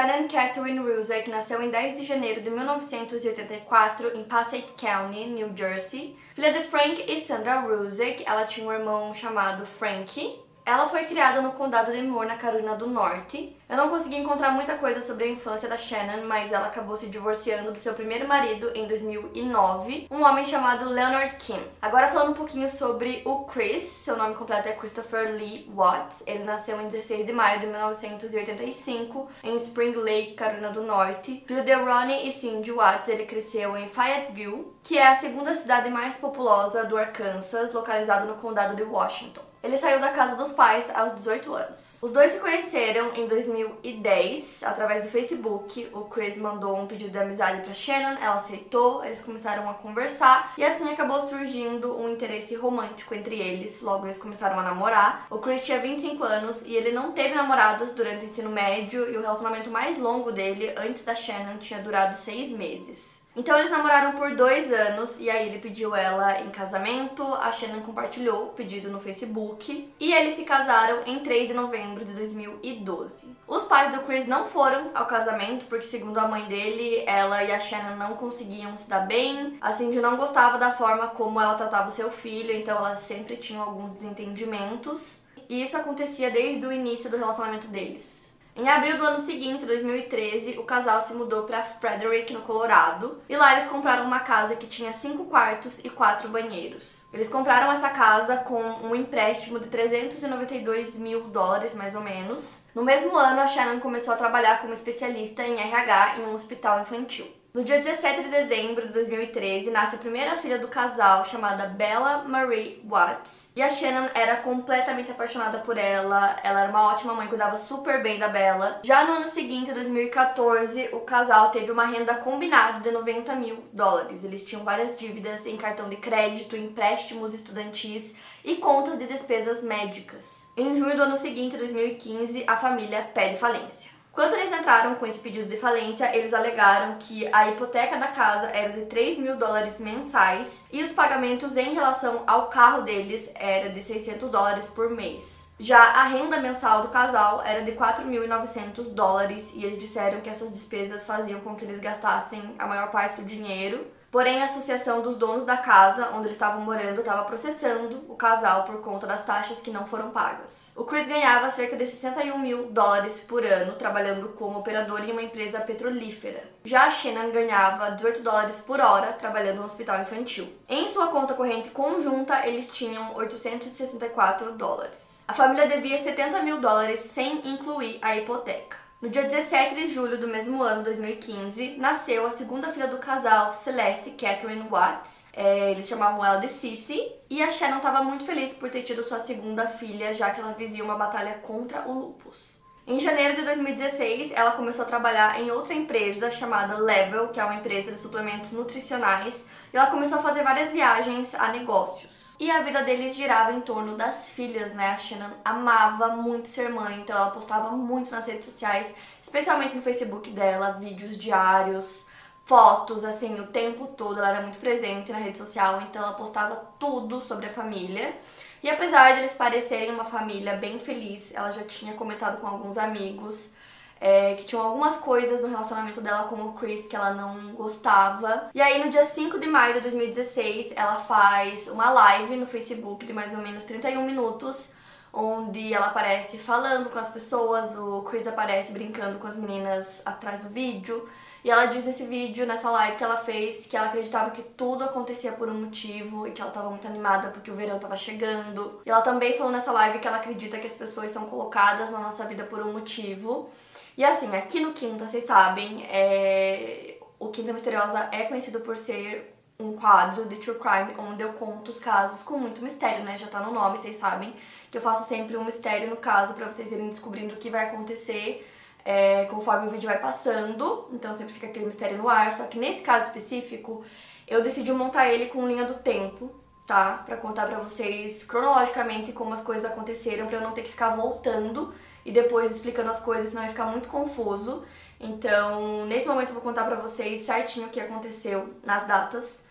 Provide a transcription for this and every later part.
Shannon Catherine Ruzek nasceu em 10 de janeiro de 1984 em Passaic County, New Jersey. Filha de Frank e Sandra Ruzek, ela tinha um irmão chamado Frankie. Ela foi criada no condado de Moore, na Carolina do Norte. Eu não consegui encontrar muita coisa sobre a infância da Shannon, mas ela acabou se divorciando do seu primeiro marido em 2009, um homem chamado Leonard Kim. Agora falando um pouquinho sobre o Chris, seu nome completo é Christopher Lee Watts. Ele nasceu em 16 de maio de 1985 em Spring Lake, Carolina do Norte. Filho de Ronnie e Cindy Watts, ele cresceu em Fayetteville, que é a segunda cidade mais populosa do Arkansas, localizado no condado de Washington. Ele saiu da casa dos pais aos 18 anos. Os dois se conheceram em 2010 através do Facebook. O Chris mandou um pedido de amizade para Shannon, ela aceitou, eles começaram a conversar e assim acabou surgindo um interesse romântico entre eles. Logo eles começaram a namorar. O Chris tinha 25 anos e ele não teve namoradas durante o ensino médio e o relacionamento mais longo dele antes da Shannon tinha durado seis meses. Então eles namoraram por dois anos e aí ele pediu ela em casamento, a Shannon compartilhou o pedido no Facebook e eles se casaram em 3 de novembro de 2012. Os pais do Chris não foram ao casamento porque, segundo a mãe dele, ela e a Shannon não conseguiam se dar bem. A Cindy não gostava da forma como ela tratava seu filho, então elas sempre tinham alguns desentendimentos. E isso acontecia desde o início do relacionamento deles. Em abril do ano seguinte, 2013, o casal se mudou para Frederick, no Colorado, e lá eles compraram uma casa que tinha cinco quartos e quatro banheiros. Eles compraram essa casa com um empréstimo de 392 mil dólares, mais ou menos. No mesmo ano, a Shannon começou a trabalhar como especialista em RH em um hospital infantil. No dia 17 de dezembro de 2013, nasce a primeira filha do casal, chamada Bella Marie Watts. E a Shannon era completamente apaixonada por ela, ela era uma ótima mãe, cuidava super bem da Bella. Já no ano seguinte, 2014, o casal teve uma renda combinada de 90 mil dólares. Eles tinham várias dívidas em cartão de crédito, empréstimos estudantis e contas de despesas médicas. Em junho do ano seguinte, 2015, a família pede falência. Quando eles entraram com esse pedido de falência, eles alegaram que a hipoteca da casa era de 3 mil dólares mensais e os pagamentos em relação ao carro deles era de 600 dólares por mês. Já a renda mensal do casal era de 4.900 dólares e eles disseram que essas despesas faziam com que eles gastassem a maior parte do dinheiro Porém, a associação dos donos da casa onde eles estavam morando estava processando o casal por conta das taxas que não foram pagas. O Chris ganhava cerca de 61 mil dólares por ano trabalhando como operador em uma empresa petrolífera. Já a Shannon ganhava 18 dólares por hora trabalhando no hospital infantil. Em sua conta corrente conjunta, eles tinham 864 dólares. A família devia 70 mil dólares sem incluir a hipoteca. No dia 17 de julho do mesmo ano, 2015, nasceu a segunda filha do casal, Celeste Catherine Watts. É, eles chamavam ela de Cici. E a Shannon estava muito feliz por ter tido sua segunda filha, já que ela vivia uma batalha contra o lupus. Em janeiro de 2016, ela começou a trabalhar em outra empresa chamada Level, que é uma empresa de suplementos nutricionais, e ela começou a fazer várias viagens a negócios. E a vida deles girava em torno das filhas, né? A Shannon amava muito ser mãe, então ela postava muito nas redes sociais, especialmente no Facebook dela, vídeos diários, fotos, assim, o tempo todo. Ela era muito presente na rede social, então ela postava tudo sobre a família. E apesar deles parecerem uma família bem feliz, ela já tinha comentado com alguns amigos é, que tinham algumas coisas no relacionamento dela com o Chris que ela não gostava. E aí, no dia 5 de maio de 2016, ela faz uma live no Facebook de mais ou menos 31 minutos, onde ela aparece falando com as pessoas, o Chris aparece brincando com as meninas atrás do vídeo. E ela diz nesse vídeo, nessa live que ela fez, que ela acreditava que tudo acontecia por um motivo e que ela estava muito animada porque o verão estava chegando. E ela também falou nessa live que ela acredita que as pessoas são colocadas na nossa vida por um motivo e assim, aqui no Quinta, vocês sabem, é... o Quinta Misteriosa é conhecido por ser um quadro de true crime onde eu conto os casos com muito mistério, né? Já tá no nome, vocês sabem que eu faço sempre um mistério no caso para vocês irem descobrindo o que vai acontecer é, conforme o vídeo vai passando, então sempre fica aquele mistério no ar. Só que nesse caso específico, eu decidi montar ele com linha do tempo, tá? Pra contar pra vocês cronologicamente como as coisas aconteceram, pra eu não ter que ficar voltando e depois explicando as coisas, senão vai ficar muito confuso. Então, nesse momento eu vou contar pra vocês certinho o que aconteceu nas datas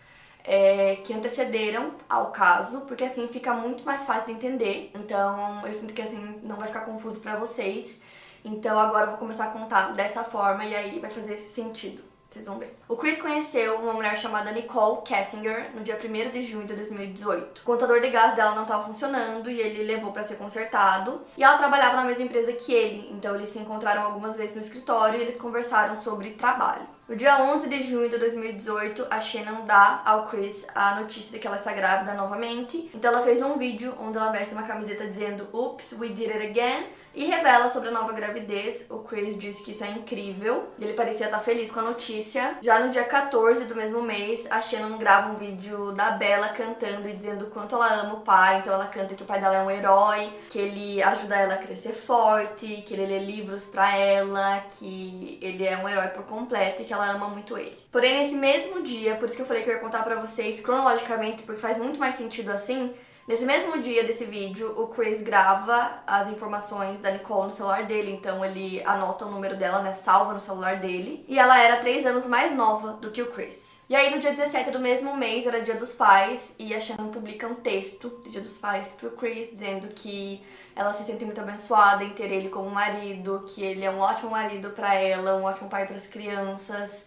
é, que antecederam ao caso, porque assim fica muito mais fácil de entender. Então, eu sinto que assim não vai ficar confuso pra vocês. Então, agora eu vou começar a contar dessa forma e aí vai fazer sentido. Vocês vão ver. O Chris conheceu uma mulher chamada Nicole Kessinger no dia 1 de junho de 2018. O contador de gás dela não estava funcionando e ele levou para ser consertado. E ela trabalhava na mesma empresa que ele, então eles se encontraram algumas vezes no escritório e eles conversaram sobre trabalho. No dia 11 de junho de 2018, a Shannon dá ao Chris a notícia de que ela está grávida novamente. Então ela fez um vídeo onde ela veste uma camiseta dizendo Oops, we did it again e revela sobre a nova gravidez. O Chris disse que isso é incrível. Ele parecia estar feliz com a notícia. Já no dia 14 do mesmo mês, a Shannon grava um vídeo da Bella cantando e dizendo o quanto ela ama o pai. Então ela canta que o pai dela é um herói, que ele ajuda ela a crescer forte, que ele lê livros para ela, que ele é um herói por completo e que ela ela ama muito ele. Porém, nesse mesmo dia, por isso que eu falei que eu ia contar pra vocês cronologicamente, porque faz muito mais sentido assim, Nesse mesmo dia desse vídeo, o Chris grava as informações da Nicole no celular dele, então ele anota o número dela, né, salva no celular dele. E ela era 3 anos mais nova do que o Chris. E aí no dia 17 do mesmo mês, era dia dos pais, e a Shannon publica um texto do dia dos pais pro Chris, dizendo que ela se sente muito abençoada em ter ele como marido, que ele é um ótimo marido para ela, um ótimo pai para as crianças,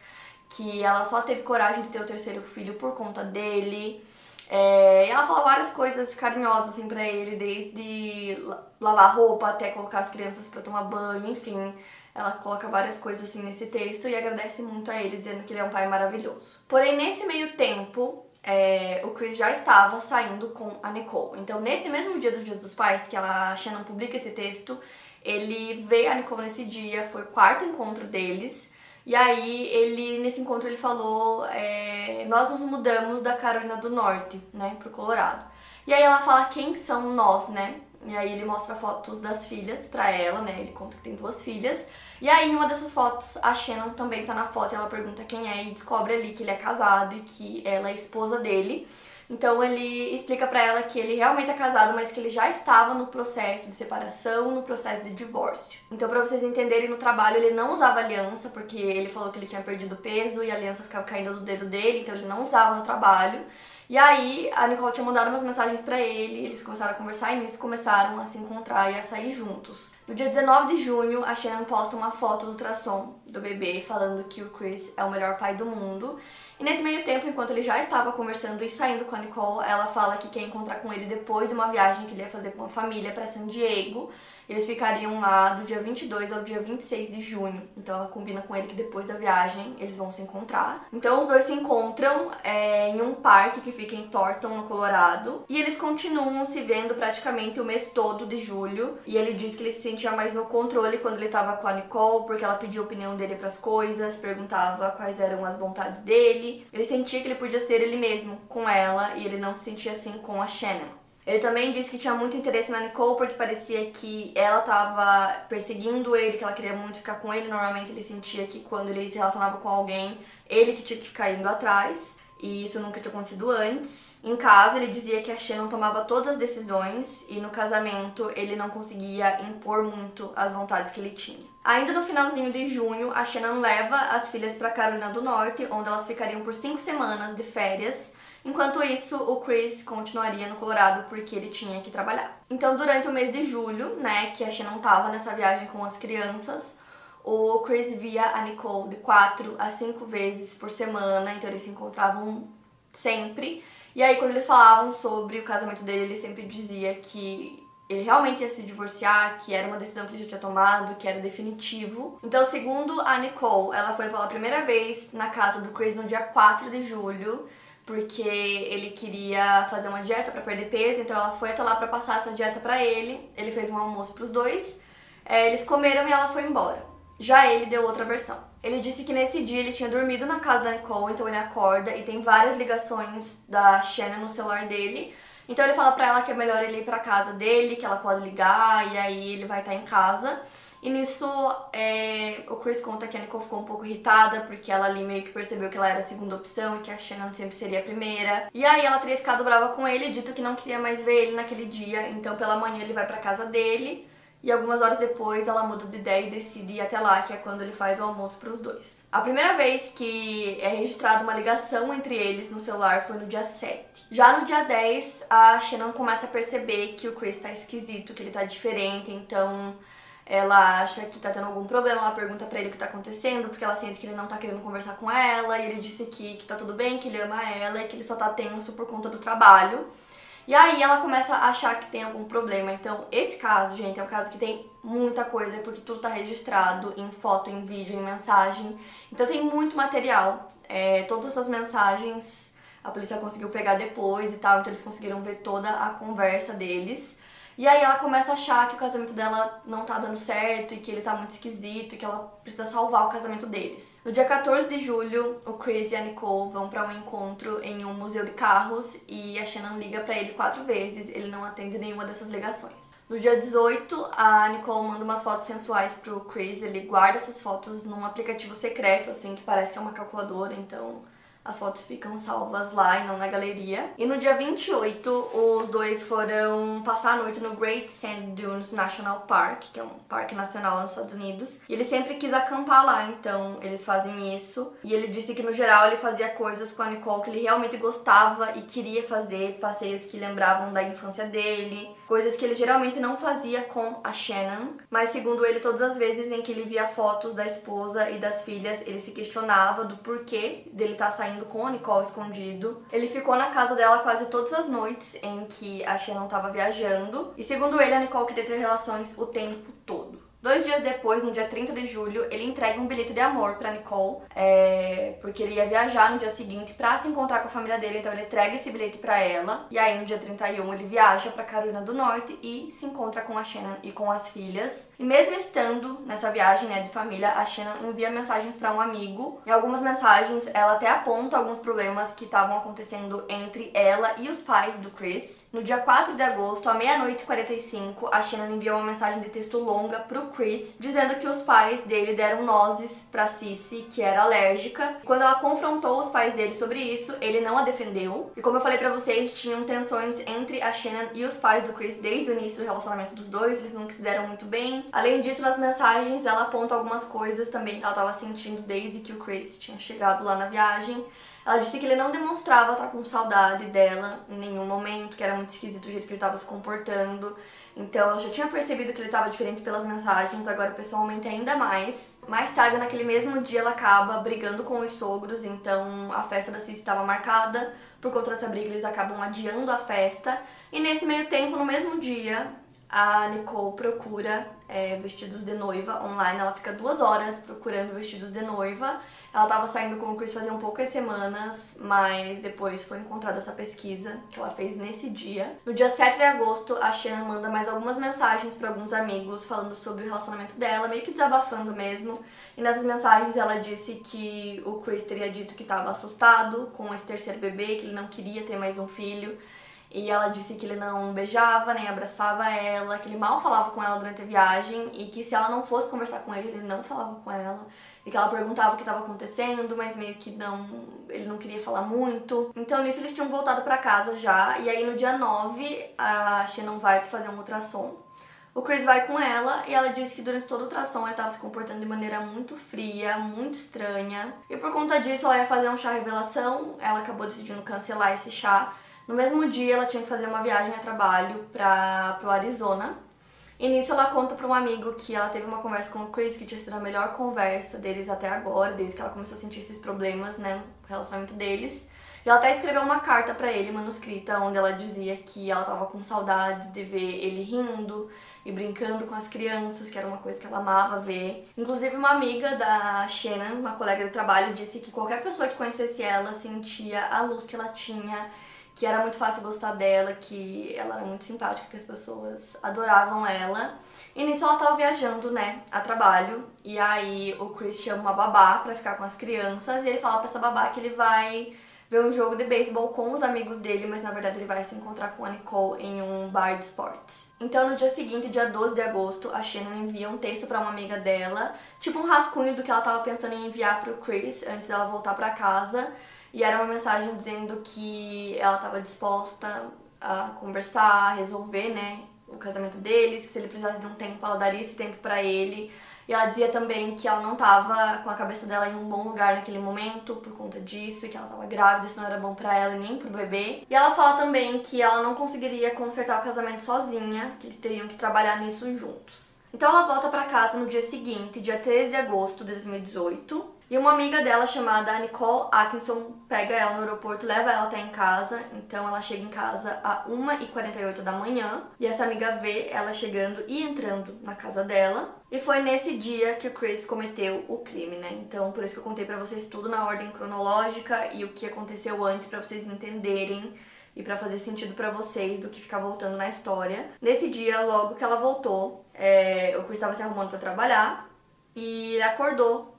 que ela só teve coragem de ter o terceiro filho por conta dele. É, e ela fala várias coisas carinhosas assim pra ele, desde lavar roupa até colocar as crianças para tomar banho, enfim. Ela coloca várias coisas assim nesse texto e agradece muito a ele, dizendo que ele é um pai maravilhoso. Porém, nesse meio tempo, é, o Chris já estava saindo com a Nicole. Então, nesse mesmo dia dos Dias dos Pais, que ela, a Shannon publica esse texto, ele veio a Nicole nesse dia, foi o quarto encontro deles. E aí ele nesse encontro ele falou, é, nós nos mudamos da Carolina do Norte, né, pro Colorado. E aí ela fala quem são nós, né? E aí ele mostra fotos das filhas pra ela, né? Ele conta que tem duas filhas. E aí em uma dessas fotos a Shannon também tá na foto e ela pergunta quem é e descobre ali que ele é casado e que ela é esposa dele. Então ele explica para ela que ele realmente é casado, mas que ele já estava no processo de separação, no processo de divórcio. Então para vocês entenderem no trabalho, ele não usava aliança, porque ele falou que ele tinha perdido peso e a aliança ficava caindo do dedo dele, então ele não usava no trabalho. E aí a Nicole tinha mandado umas mensagens para ele, eles começaram a conversar e nisso começaram a se encontrar e a sair juntos. No dia 19 de junho, a Shannon posta uma foto do ultrassom do bebê falando que o Chris é o melhor pai do mundo. E nesse meio tempo, enquanto ele já estava conversando e saindo com a Nicole, ela fala que quer encontrar com ele depois de uma viagem que ele ia fazer com a família para San Diego. Eles ficariam lá do dia 22 ao dia 26 de junho. Então ela combina com ele que depois da viagem eles vão se encontrar. Então os dois se encontram é, em um parque que fica em Thornton, no Colorado. E eles continuam se vendo praticamente o mês todo de julho. E ele diz que ele se sentia mais no controle quando ele estava com a Nicole, porque ela pedia a opinião dele para as coisas, perguntava quais eram as vontades dele. Ele sentia que ele podia ser ele mesmo com ela e ele não se sentia assim com a Shannon. Ele também disse que tinha muito interesse na Nicole porque parecia que ela estava perseguindo ele, que ela queria muito ficar com ele. Normalmente ele sentia que quando ele se relacionava com alguém, ele que tinha que ficar indo atrás. E isso nunca tinha acontecido antes. Em casa, ele dizia que a Shannon tomava todas as decisões e no casamento ele não conseguia impor muito as vontades que ele tinha. Ainda no finalzinho de junho, a Shannon leva as filhas para Carolina do Norte, onde elas ficariam por cinco semanas de férias Enquanto isso, o Chris continuaria no Colorado porque ele tinha que trabalhar. Então, durante o mês de julho, né, que a Shannon tava nessa viagem com as crianças, o Chris via a Nicole de quatro a cinco vezes por semana, então eles se encontravam sempre. E aí, quando eles falavam sobre o casamento dele, ele sempre dizia que ele realmente ia se divorciar, que era uma decisão que ele já tinha tomado, que era definitivo. Então, segundo a Nicole, ela foi pela primeira vez na casa do Chris no dia 4 de julho porque ele queria fazer uma dieta para perder peso, então ela foi até lá para passar essa dieta para ele. Ele fez um almoço para os dois, é, eles comeram e ela foi embora. Já ele deu outra versão. Ele disse que nesse dia ele tinha dormido na casa da Nicole, então ele acorda e tem várias ligações da Shannon no celular dele. Então ele fala pra ela que é melhor ele ir pra casa dele, que ela pode ligar e aí ele vai estar em casa. E nisso, é, o Chris conta que a Nicole ficou um pouco irritada, porque ela ali meio que percebeu que ela era a segunda opção e que a Shannon sempre seria a primeira. E aí ela teria ficado brava com ele, dito que não queria mais ver ele naquele dia, então pela manhã ele vai pra casa dele. E algumas horas depois ela muda de ideia e decide ir até lá, que é quando ele faz o almoço para os dois. A primeira vez que é registrada uma ligação entre eles no celular foi no dia 7. Já no dia 10, a Shannon começa a perceber que o Chris tá esquisito, que ele tá diferente, então ela acha que tá tendo algum problema, ela pergunta pra ele o que tá acontecendo, porque ela sente que ele não tá querendo conversar com ela, e ele disse que, que tá tudo bem, que ele ama ela e que ele só tá tenso por conta do trabalho. E aí ela começa a achar que tem algum problema. Então, esse caso, gente, é um caso que tem muita coisa, porque tudo tá registrado em foto, em vídeo, em mensagem. Então tem muito material. É, todas essas mensagens a polícia conseguiu pegar depois e tal, então eles conseguiram ver toda a conversa deles. E aí ela começa a achar que o casamento dela não tá dando certo e que ele tá muito esquisito e que ela precisa salvar o casamento deles. No dia 14 de julho, o Chris e a Nicole vão para um encontro em um museu de carros e a Shannon liga para ele quatro vezes, ele não atende nenhuma dessas ligações. No dia 18, a Nicole manda umas fotos sensuais pro Chris, ele guarda essas fotos num aplicativo secreto, assim, que parece que é uma calculadora, então as fotos ficam salvas lá e não na galeria. E no dia 28, os dois foram passar a noite no Great Sand Dunes National Park, que é um parque nacional nos Estados Unidos. E ele sempre quis acampar lá, então eles fazem isso. E ele disse que no geral ele fazia coisas com a Nicole que ele realmente gostava e queria fazer, passeios que lembravam da infância dele, coisas que ele geralmente não fazia com a Shannon. Mas segundo ele, todas as vezes em que ele via fotos da esposa e das filhas, ele se questionava do porquê dele estar tá saindo com a Nicole escondido. Ele ficou na casa dela quase todas as noites em que a Shannon estava viajando. E segundo ele, a Nicole queria ter relações o tempo todo. Dois dias depois, no dia 30 de julho, ele entrega um bilhete de amor para Nicole, é, porque ele ia viajar no dia seguinte para se encontrar com a família dele, então ele entrega esse bilhete para ela. E aí no dia 31 ele viaja para Carolina do Norte e se encontra com a Shannon e com as filhas. E mesmo estando nessa viagem, né, de família, a Shannon envia mensagens para um amigo. E algumas mensagens ela até aponta alguns problemas que estavam acontecendo entre ela e os pais do Chris. No dia 4 de agosto, à meia-noite e 45, a Shannon envia uma mensagem de texto longa pro Chris, dizendo que os pais dele deram nozes para Cici, que era alérgica. Quando ela confrontou os pais dele sobre isso, ele não a defendeu. E como eu falei para vocês, tinham tensões entre a Shannon e os pais do Chris desde o início do relacionamento dos dois, eles não se deram muito bem. Além disso, nas mensagens ela aponta algumas coisas também que ela estava sentindo desde que o Chris tinha chegado lá na viagem. Ela disse que ele não demonstrava estar com saudade dela em nenhum momento, que era muito esquisito o jeito que ele estava se comportando. Então ela já tinha percebido que ele estava diferente pelas mensagens, agora pessoalmente ainda mais. Mais tarde, naquele mesmo dia, ela acaba brigando com os sogros, então a festa da Cici estava marcada. Por conta dessa briga, eles acabam adiando a festa. E nesse meio tempo, no mesmo dia, a Nicole procura é, vestidos de noiva online. Ela fica duas horas procurando vestidos de noiva. Ela estava saindo com o Chris fazia um poucas semanas, mas depois foi encontrada essa pesquisa que ela fez nesse dia. No dia 7 de agosto, a Shannon manda mais algumas mensagens para alguns amigos falando sobre o relacionamento dela, meio que desabafando mesmo. E nessas mensagens ela disse que o Chris teria dito que estava assustado com esse terceiro bebê, que ele não queria ter mais um filho e ela disse que ele não beijava nem abraçava ela, que ele mal falava com ela durante a viagem e que se ela não fosse conversar com ele, ele não falava com ela. E que ela perguntava o que estava acontecendo, mas meio que não, ele não queria falar muito. Então nisso eles tinham voltado para casa já, e aí no dia 9 a Shannon vai fazer um ultrassom. O Chris vai com ela e ela disse que durante todo o ultrassom ele estava se comportando de maneira muito fria, muito estranha. E por conta disso ela ia fazer um chá revelação, ela acabou decidindo cancelar esse chá no mesmo dia, ela tinha que fazer uma viagem a trabalho para o Arizona. E nisso ela conta para um amigo que ela teve uma conversa com o Chris, que tinha sido a melhor conversa deles até agora, desde que ela começou a sentir esses problemas, né, no relacionamento deles. E ela até escreveu uma carta para ele, manuscrita, onde ela dizia que ela tava com saudades de ver ele rindo e brincando com as crianças, que era uma coisa que ela amava ver. Inclusive, uma amiga da Shannon, uma colega de trabalho, disse que qualquer pessoa que conhecesse ela sentia a luz que ela tinha que era muito fácil gostar dela, que ela era muito simpática, que as pessoas adoravam ela. E nisso ela tava viajando, né, a trabalho, e aí o Chris chama uma babá pra ficar com as crianças, e ele fala pra essa babá que ele vai ver um jogo de beisebol com os amigos dele, mas na verdade ele vai se encontrar com a Nicole em um bar de esportes. Então no dia seguinte, dia 12 de agosto, a Shannon envia um texto para uma amiga dela, tipo um rascunho do que ela estava pensando em enviar pro Chris antes dela voltar para casa. E era uma mensagem dizendo que ela estava disposta a conversar, a resolver, né, o casamento deles, que se ele precisasse de um tempo, ela daria esse tempo para ele. E ela dizia também que ela não tava com a cabeça dela em um bom lugar naquele momento por conta disso, e que ela tava grávida, isso não era bom para ela e nem pro bebê. E ela fala também que ela não conseguiria consertar o casamento sozinha, que eles teriam que trabalhar nisso juntos. Então ela volta para casa no dia seguinte, dia 13 de agosto de 2018, e uma amiga dela chamada Nicole Atkinson pega ela no aeroporto, leva ela até em casa. Então ela chega em casa a 1h48 da manhã. E essa amiga vê ela chegando e entrando na casa dela. E foi nesse dia que o Chris cometeu o crime, né? Então por isso que eu contei para vocês tudo na ordem cronológica e o que aconteceu antes para vocês entenderem e para fazer sentido para vocês do que ficar voltando na história. Nesse dia, logo que ela voltou, é, o Chris estava se arrumando para trabalhar e ele acordou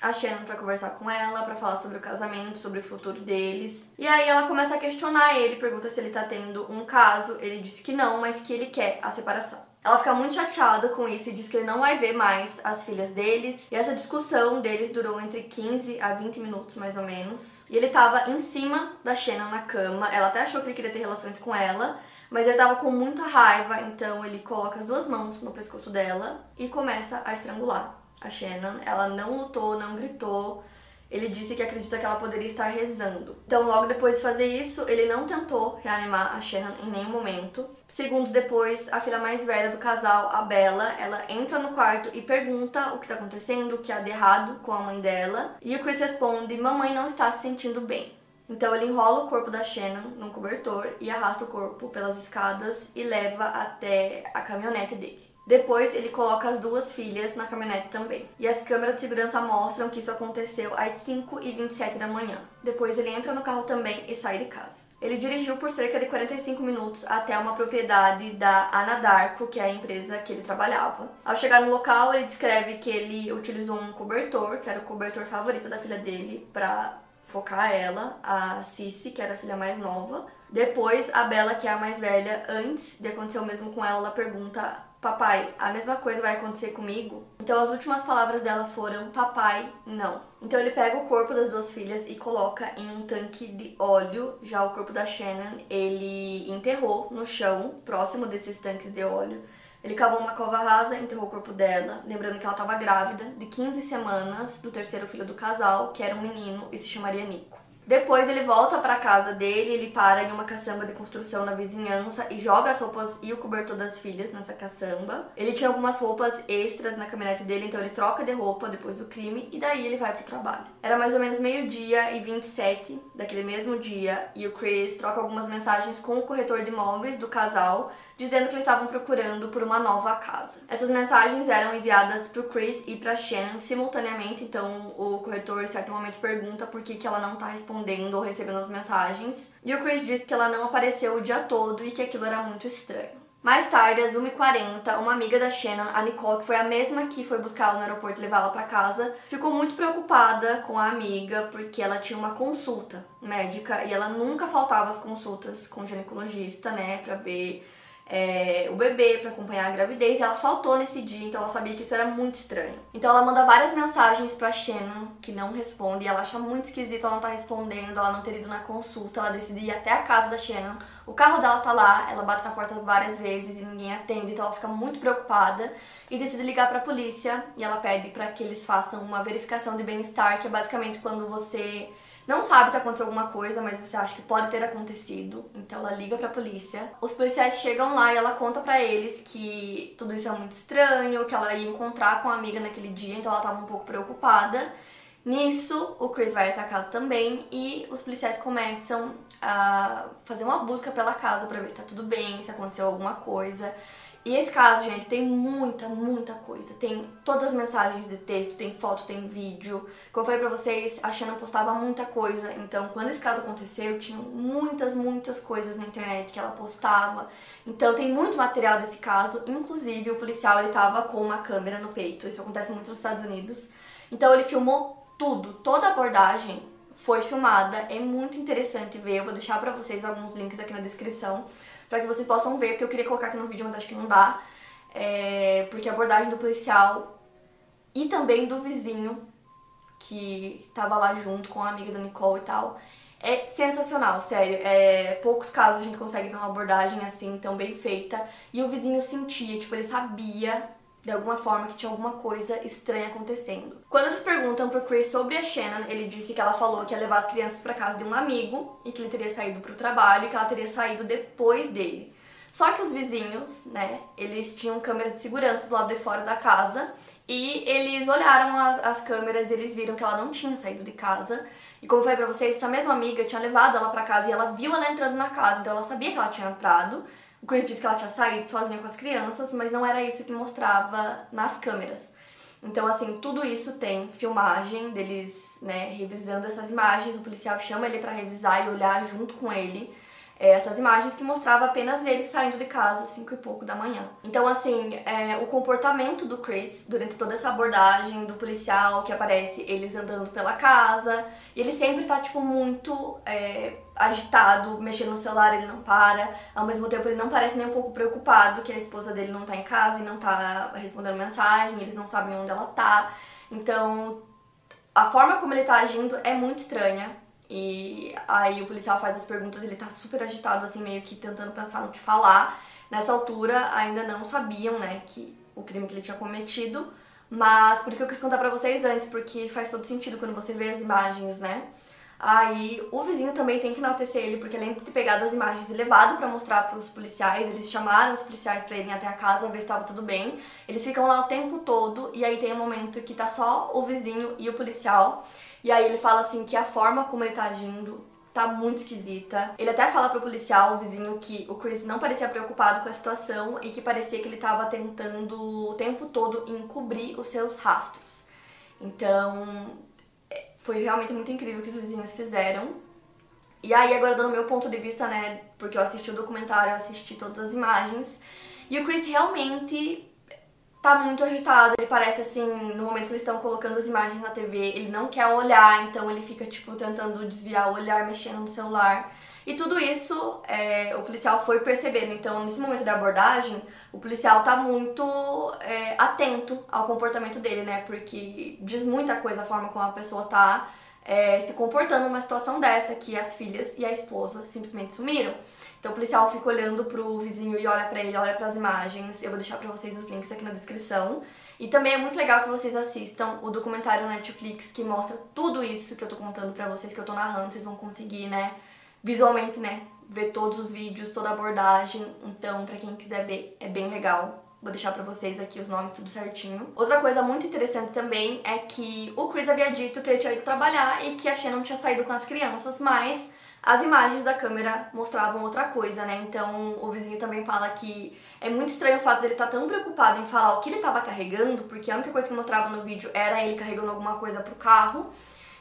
a Shannon para conversar com ela, para falar sobre o casamento, sobre o futuro deles. E aí ela começa a questionar ele, pergunta se ele tá tendo um caso. Ele disse que não, mas que ele quer a separação. Ela fica muito chateada com isso e diz que ele não vai ver mais as filhas deles. E essa discussão deles durou entre 15 a 20 minutos, mais ou menos. E ele tava em cima da Shannon na cama. Ela até achou que ele queria ter relações com ela, mas ele tava com muita raiva, então ele coloca as duas mãos no pescoço dela e começa a estrangular a Shannon. Ela não lutou, não gritou. Ele disse que acredita que ela poderia estar rezando. Então, logo depois de fazer isso, ele não tentou reanimar a Shannon em nenhum momento. Segundos depois, a filha mais velha do casal, a Bella, ela entra no quarto e pergunta o que está acontecendo, o que há de errado com a mãe dela. E o Chris responde: Mamãe não está se sentindo bem. Então ele enrola o corpo da Shannon num cobertor e arrasta o corpo pelas escadas e leva até a caminhonete dele. Depois ele coloca as duas filhas na caminhonete também. E as câmeras de segurança mostram que isso aconteceu às 5h27 da manhã. Depois ele entra no carro também e sai de casa. Ele dirigiu por cerca de 45 minutos até uma propriedade da Anadarko, que é a empresa que ele trabalhava. Ao chegar no local, ele descreve que ele utilizou um cobertor, que era o cobertor favorito da filha dele, para focar ela, a Cici, que era a filha mais nova. Depois, a Bela, que é a mais velha, antes de acontecer o mesmo com ela, ela pergunta Papai, a mesma coisa vai acontecer comigo? Então as últimas palavras dela foram: Papai, não. Então ele pega o corpo das duas filhas e coloca em um tanque de óleo. Já o corpo da Shannon ele enterrou no chão, próximo desses tanques de óleo. Ele cavou uma cova rasa, enterrou o corpo dela, lembrando que ela estava grávida de 15 semanas do terceiro filho do casal, que era um menino e se chamaria Nico. Depois ele volta para casa dele, ele para em uma caçamba de construção na vizinhança e joga as roupas e o cobertor das filhas nessa caçamba. Ele tinha algumas roupas extras na caminhonete dele, então ele troca de roupa depois do crime e daí ele vai pro trabalho. Era mais ou menos meio-dia e 27 daquele mesmo dia e o Chris troca algumas mensagens com o corretor de imóveis do casal, dizendo que eles estavam procurando por uma nova casa. Essas mensagens eram enviadas pro Chris e pra Shannon simultaneamente, então o corretor em certo momento pergunta por que, que ela não tá respondendo respondendo ou recebendo as mensagens. E o Chris disse que ela não apareceu o dia todo e que aquilo era muito estranho. Mais tarde, às 1h40, uma amiga da Shannon, a Nicole, que foi a mesma que foi buscá-la no aeroporto e levá-la para casa, ficou muito preocupada com a amiga porque ela tinha uma consulta médica e ela nunca faltava as consultas com o ginecologista, né, para ver é, o bebê para acompanhar a gravidez e ela faltou nesse dia, então ela sabia que isso era muito estranho. Então ela manda várias mensagens pra Shannon que não responde e ela acha muito esquisito ela não tá respondendo, ela não ter ido na consulta, ela decide ir até a casa da Shannon. O carro dela tá lá, ela bate na porta várias vezes e ninguém atende, então ela fica muito preocupada e decide ligar para a polícia e ela pede para que eles façam uma verificação de bem-estar, que é basicamente quando você não sabe se aconteceu alguma coisa, mas você acha que pode ter acontecido. Então ela liga pra polícia. Os policiais chegam lá e ela conta para eles que tudo isso é muito estranho, que ela ia encontrar com a amiga naquele dia, então ela tava um pouco preocupada. Nisso, o Chris vai até a casa também e os policiais começam a fazer uma busca pela casa para ver se tá tudo bem, se aconteceu alguma coisa. E esse caso, gente, tem muita, muita coisa. Tem todas as mensagens de texto, tem foto, tem vídeo. Como eu falei pra vocês, a Shannon postava muita coisa. Então, quando esse caso aconteceu, tinha muitas, muitas coisas na internet que ela postava. Então, tem muito material desse caso. Inclusive, o policial, ele tava com uma câmera no peito. Isso acontece muito nos Estados Unidos. Então, ele filmou tudo, toda a abordagem foi filmada. É muito interessante ver. Eu vou deixar pra vocês alguns links aqui na descrição para que vocês possam ver, porque eu queria colocar aqui no vídeo, mas acho que não dá. É, porque a abordagem do policial e também do vizinho que tava lá junto com a amiga da Nicole e tal. É sensacional, sério. É, poucos casos a gente consegue ver uma abordagem assim, tão bem feita. E o vizinho sentia, tipo, ele sabia de alguma forma que tinha alguma coisa estranha acontecendo. Quando eles perguntam pro Chris sobre a Shannon, ele disse que ela falou que ia levar as crianças para casa de um amigo e que ele teria saído pro trabalho e que ela teria saído depois dele. Só que os vizinhos, né, eles tinham câmeras de segurança do lado de fora da casa e eles olharam as, as câmeras e eles viram que ela não tinha saído de casa. E como eu falei pra vocês, essa mesma amiga tinha levado ela para casa e ela viu ela entrando na casa, então ela sabia que ela tinha entrado. O Chris disse que ela tinha saído sozinha com as crianças, mas não era isso que mostrava nas câmeras. Então, assim, tudo isso tem filmagem deles, né, revisando essas imagens. O policial chama ele para revisar e olhar junto com ele é, essas imagens que mostrava apenas ele saindo de casa às 5 e pouco da manhã. Então, assim, é, o comportamento do Chris durante toda essa abordagem do policial que aparece eles andando pela casa, ele sempre tá, tipo, muito é, agitado, mexendo no celular, ele não para. Ao mesmo tempo, ele não parece nem um pouco preocupado que a esposa dele não tá em casa e não tá respondendo mensagem, eles não sabem onde ela tá. Então, a forma como ele tá agindo é muito estranha. E aí o policial faz as perguntas, ele tá super agitado, assim, meio que tentando pensar no que falar. Nessa altura ainda não sabiam, né, que o crime que ele tinha cometido. Mas por isso que eu quis contar pra vocês antes, porque faz todo sentido quando você vê as imagens, né? Aí o vizinho também tem que enaltecer ele, porque além de ter pegado as imagens e levado para mostrar para os policiais, eles chamaram os policiais para irem até a casa ver se estava tudo bem. Eles ficam lá o tempo todo e aí tem um momento que tá só o vizinho e o policial. E aí ele fala assim que a forma como ele tá agindo tá muito esquisita. Ele até fala pro policial, o vizinho, que o Chris não parecia preocupado com a situação e que parecia que ele tava tentando o tempo todo encobrir os seus rastros. Então, é, foi realmente muito incrível o que os vizinhos fizeram. E aí, agora dando meu ponto de vista, né, porque eu assisti o documentário, eu assisti todas as imagens, e o Chris realmente tá muito agitado. Ele parece assim, no momento que eles estão colocando as imagens na TV, ele não quer olhar, então ele fica, tipo, tentando desviar o olhar, mexendo no celular. E tudo isso é, o policial foi percebendo. Então, nesse momento da abordagem, o policial tá muito é, atento ao comportamento dele, né? Porque diz muita coisa a forma como a pessoa tá é, se comportando numa situação dessa, que as filhas e a esposa simplesmente sumiram. Então o policial fica olhando pro vizinho e olha para ele, olha para as imagens. Eu vou deixar para vocês os links aqui na descrição. E também é muito legal que vocês assistam o documentário Netflix que mostra tudo isso que eu tô contando para vocês, que eu tô narrando, vocês vão conseguir, né, visualmente, né, ver todos os vídeos, toda a abordagem. Então, para quem quiser ver, é bem legal. Vou deixar pra vocês aqui os nomes tudo certinho. Outra coisa muito interessante também é que o Chris havia dito que ele tinha ido trabalhar e que a Shannon tinha saído com as crianças, mas as imagens da câmera mostravam outra coisa, né? Então o vizinho também fala que é muito estranho o fato dele estar tá tão preocupado em falar o que ele estava carregando, porque a única coisa que mostrava no vídeo era ele carregando alguma coisa pro carro,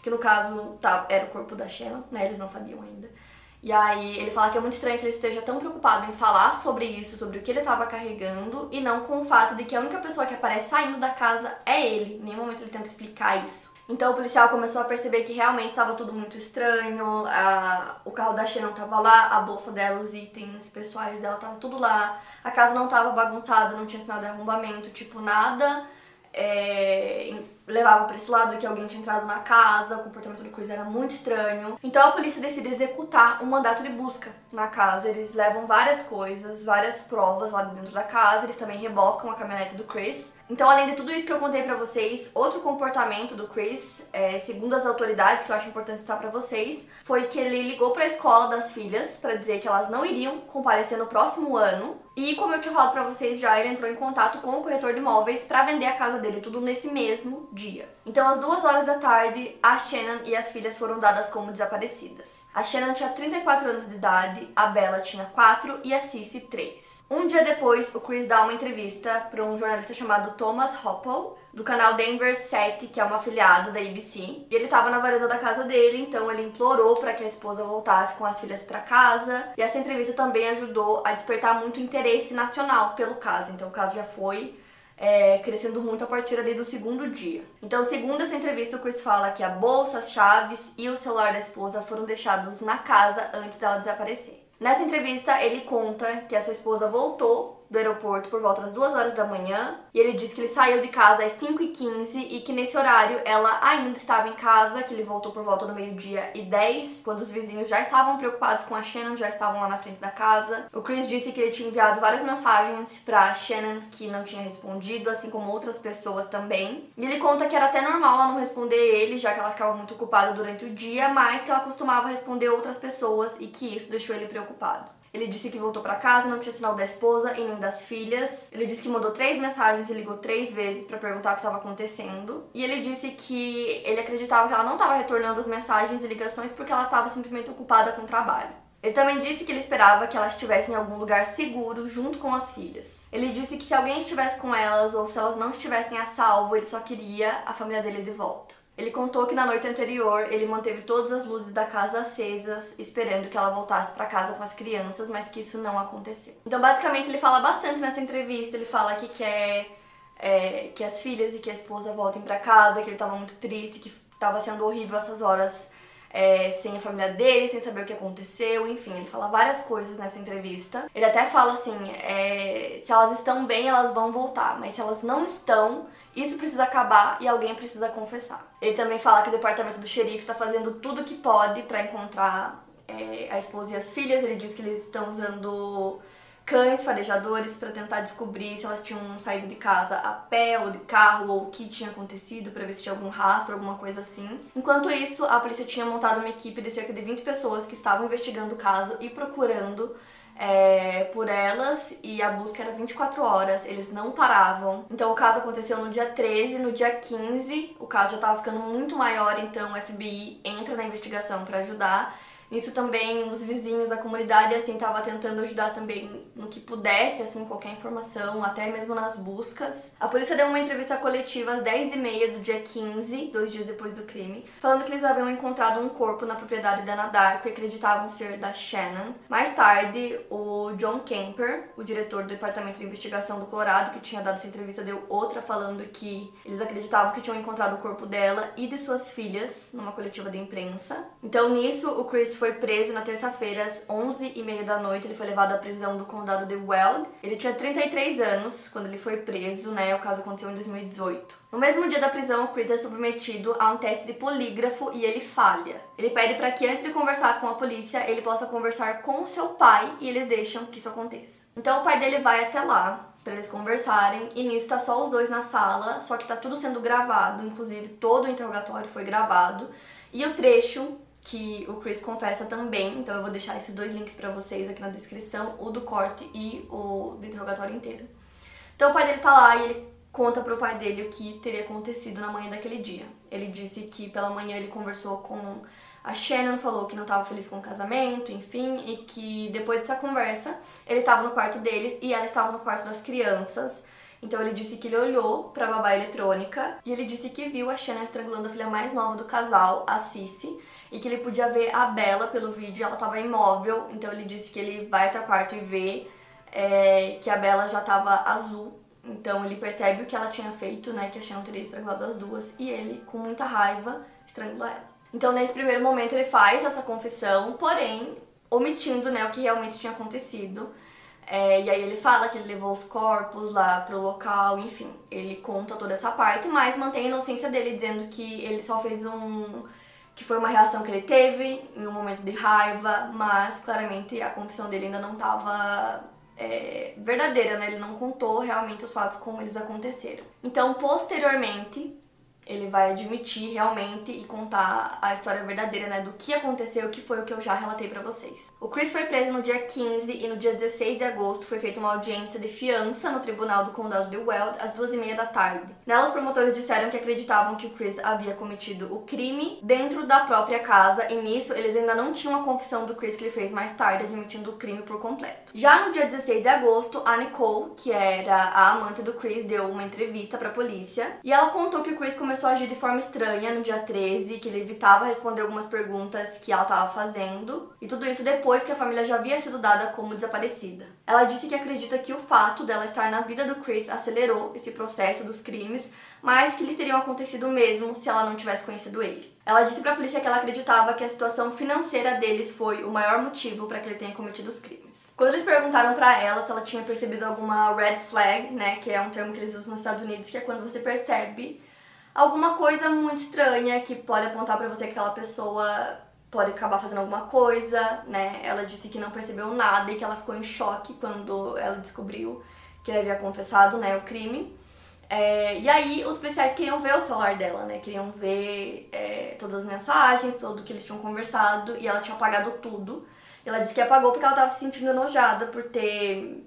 que no caso tá, era o corpo da Shannon, né? Eles não sabiam ainda. E aí ele fala que é muito estranho que ele esteja tão preocupado em falar sobre isso, sobre o que ele estava carregando, e não com o fato de que a única pessoa que aparece saindo da casa é ele. Em nenhum momento ele tenta explicar isso. Então o policial começou a perceber que realmente estava tudo muito estranho, a, o carro da Shannon estava lá, a bolsa dela, os itens pessoais dela tava tudo lá, a casa não estava bagunçada, não tinha sinal de arrombamento, tipo, nada é, levava para esse lado que alguém tinha entrado na casa, o comportamento do Chris era muito estranho. Então a polícia decide executar um mandato de busca na casa. Eles levam várias coisas, várias provas lá dentro da casa, eles também rebocam a caminhonete do Chris. Então, além de tudo isso que eu contei pra vocês, outro comportamento do Chris, é, segundo as autoridades, que eu acho importante citar pra vocês, foi que ele ligou pra escola das filhas para dizer que elas não iriam comparecer no próximo ano. E como eu tinha falado pra vocês já, ele entrou em contato com o corretor de imóveis para vender a casa dele, tudo nesse mesmo dia. Então, às duas horas da tarde, a Shannon e as filhas foram dadas como desaparecidas. A Shannon tinha 34 anos de idade, a Bella tinha 4 e a Cici 3. Um dia depois, o Chris dá uma entrevista para um jornalista chamado Thomas Hoppel, do canal Denver 7, que é uma afiliada da ABC. E ele estava na varanda da casa dele, então ele implorou para que a esposa voltasse com as filhas para casa. E essa entrevista também ajudou a despertar muito interesse nacional pelo caso. Então o caso já foi é, crescendo muito a partir ali do segundo dia. Então, segundo essa entrevista, o Chris fala que a bolsa, as chaves e o celular da esposa foram deixados na casa antes dela desaparecer. Nessa entrevista, ele conta que essa esposa voltou do aeroporto por volta das 2 horas da manhã. E ele disse que ele saiu de casa às 5h15 e que nesse horário ela ainda estava em casa, que ele voltou por volta do meio-dia e 10, quando os vizinhos já estavam preocupados com a Shannon, já estavam lá na frente da casa. O Chris disse que ele tinha enviado várias mensagens pra Shannon que não tinha respondido, assim como outras pessoas também. E ele conta que era até normal ela não responder ele, já que ela ficava muito ocupada durante o dia, mas que ela costumava responder outras pessoas e que isso deixou ele preocupado. Ele disse que voltou para casa, não tinha sinal da esposa e nem das filhas. Ele disse que mandou três mensagens e ligou três vezes para perguntar o que estava acontecendo. E ele disse que ele acreditava que ela não estava retornando as mensagens e ligações porque ela estava simplesmente ocupada com o trabalho. Ele também disse que ele esperava que elas estivessem em algum lugar seguro junto com as filhas. Ele disse que se alguém estivesse com elas ou se elas não estivessem a salvo, ele só queria a família dele de volta. Ele contou que na noite anterior ele manteve todas as luzes da casa acesas, esperando que ela voltasse para casa com as crianças, mas que isso não aconteceu. Então, basicamente, ele fala bastante nessa entrevista. Ele fala que quer é, que as filhas e que a esposa voltem para casa, que ele estava muito triste, que estava sendo horrível essas horas é, sem a família dele, sem saber o que aconteceu, enfim, ele fala várias coisas nessa entrevista. Ele até fala assim: é, se elas estão bem, elas vão voltar, mas se elas não estão, isso precisa acabar e alguém precisa confessar. Ele também fala que o departamento do xerife está fazendo tudo o que pode para encontrar é, a esposa e as filhas. Ele diz que eles estão usando cães farejadores para tentar descobrir se elas tinham saído de casa a pé ou de carro ou o que tinha acontecido para ver se tinha algum rastro, alguma coisa assim. Enquanto isso, a polícia tinha montado uma equipe de cerca de 20 pessoas que estavam investigando o caso e procurando é, por elas e a busca era 24 horas, eles não paravam. Então o caso aconteceu no dia 13, no dia 15, o caso já estava ficando muito maior, então o FBI entra na investigação para ajudar. Nisso também os vizinhos, a comunidade, assim, tava tentando ajudar também no que pudesse, assim, qualquer informação, até mesmo nas buscas. A polícia deu uma entrevista coletiva às 10h30 do dia 15, dois dias depois do crime, falando que eles haviam encontrado um corpo na propriedade da Ana que acreditavam ser da Shannon. Mais tarde, o John Kemper, o diretor do Departamento de Investigação do Colorado, que tinha dado essa entrevista, deu outra falando que eles acreditavam que tinham encontrado o corpo dela e de suas filhas numa coletiva de imprensa. Então, nisso, o Chris foi preso na terça-feira às 11h30 da noite. Ele foi levado à prisão do condado de Weld. Ele tinha 33 anos quando ele foi preso, né? O caso aconteceu em 2018. No mesmo dia da prisão, o Chris é submetido a um teste de polígrafo e ele falha. Ele pede para que antes de conversar com a polícia, ele possa conversar com seu pai e eles deixam que isso aconteça. Então o pai dele vai até lá para eles conversarem e nisso tá só os dois na sala, só que tá tudo sendo gravado, inclusive todo o interrogatório foi gravado e o trecho que o Chris confessa também, então eu vou deixar esses dois links para vocês aqui na descrição, o do corte e o do interrogatório inteiro. Então o pai dele tá lá e ele conta pro pai dele o que teria acontecido na manhã daquele dia. Ele disse que pela manhã ele conversou com a Shannon, falou que não estava feliz com o casamento, enfim, e que depois dessa conversa ele estava no quarto deles e ela estava no quarto das crianças. Então ele disse que ele olhou para a babá eletrônica e ele disse que viu a Shannon estrangulando a filha mais nova do casal, a Cici, e que ele podia ver a Bela pelo vídeo, ela estava imóvel, então ele disse que ele vai até o quarto e vê é, que a Bela já estava azul. Então ele percebe o que ela tinha feito, né, que a Shannon teria estrangulado as duas, e ele, com muita raiva, estrangula ela. Então nesse primeiro momento ele faz essa confissão, porém omitindo, né, o que realmente tinha acontecido. É, e aí ele fala que ele levou os corpos lá pro local, enfim, ele conta toda essa parte, mas mantém a inocência dele, dizendo que ele só fez um. Que foi uma reação que ele teve em um momento de raiva, mas claramente a confissão dele ainda não estava é, verdadeira, né? Ele não contou realmente os fatos como eles aconteceram. Então, posteriormente, ele vai admitir realmente e contar a história verdadeira, né, do que aconteceu, que foi o que eu já relatei para vocês. O Chris foi preso no dia 15 e no dia 16 de agosto foi feita uma audiência de fiança no tribunal do condado de Weld às duas e meia da tarde. Nela, os promotores disseram que acreditavam que o Chris havia cometido o crime dentro da própria casa e nisso eles ainda não tinham a confissão do Chris que ele fez mais tarde, admitindo o crime por completo. Já no dia 16 de agosto, a Nicole, que era a amante do Chris, deu uma entrevista para a polícia e ela contou que o Chris começou começou a agir de forma estranha no dia 13, que ele evitava responder algumas perguntas que ela estava fazendo, e tudo isso depois que a família já havia sido dada como desaparecida. Ela disse que acredita que o fato dela estar na vida do Chris acelerou esse processo dos crimes, mas que eles teriam acontecido mesmo se ela não tivesse conhecido ele. Ela disse para a polícia que ela acreditava que a situação financeira deles foi o maior motivo para que ele tenha cometido os crimes. Quando eles perguntaram para ela se ela tinha percebido alguma red flag, né, que é um termo que eles usam nos Estados Unidos, que é quando você percebe alguma coisa muito estranha que pode apontar para você que aquela pessoa pode acabar fazendo alguma coisa, né? Ela disse que não percebeu nada e que ela ficou em choque quando ela descobriu que ele havia confessado, né, o crime. É, e aí os policiais queriam ver o celular dela, né? Queriam ver é, todas as mensagens, tudo que eles tinham conversado e ela tinha apagado tudo. Ela disse que apagou porque ela estava se sentindo enojada por ter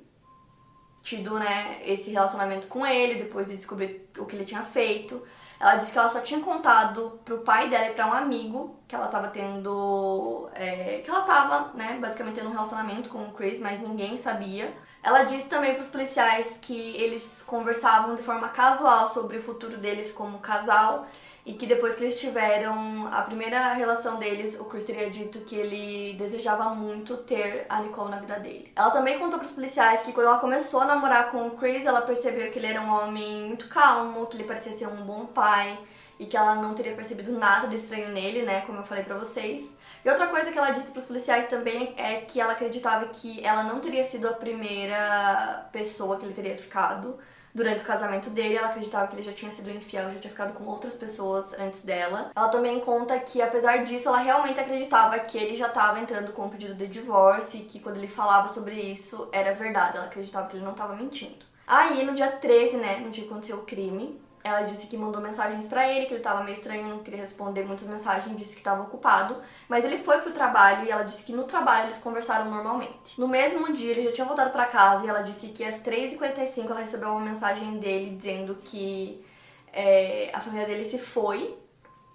tido, né, esse relacionamento com ele, depois de descobrir o que ele tinha feito. Ela disse que ela só tinha contado pro pai dela e pra um amigo que ela tava tendo. É, que ela tava, né, basicamente tendo um relacionamento com o Chris, mas ninguém sabia. Ela disse também pros policiais que eles conversavam de forma casual sobre o futuro deles como casal e que depois que eles tiveram a primeira relação deles, o Chris teria dito que ele desejava muito ter a Nicole na vida dele. Ela também contou para os policiais que quando ela começou a namorar com o Chris, ela percebeu que ele era um homem muito calmo, que ele parecia ser um bom pai e que ela não teria percebido nada de estranho nele, né, como eu falei para vocês. E outra coisa que ela disse para os policiais também é que ela acreditava que ela não teria sido a primeira pessoa que ele teria ficado durante o casamento dele, ela acreditava que ele já tinha sido infiel, já tinha ficado com outras pessoas antes dela. Ela também conta que, apesar disso, ela realmente acreditava que ele já estava entrando com um pedido de divórcio e que quando ele falava sobre isso era verdade. Ela acreditava que ele não estava mentindo. Aí, no dia 13, né, no dia que aconteceu o crime, ela disse que mandou mensagens para ele, que ele tava meio estranho, não queria responder muitas mensagens, disse que estava ocupado, mas ele foi pro trabalho e ela disse que no trabalho eles conversaram normalmente. No mesmo dia ele já tinha voltado para casa e ela disse que às 3h45 ela recebeu uma mensagem dele dizendo que é, a família dele se foi.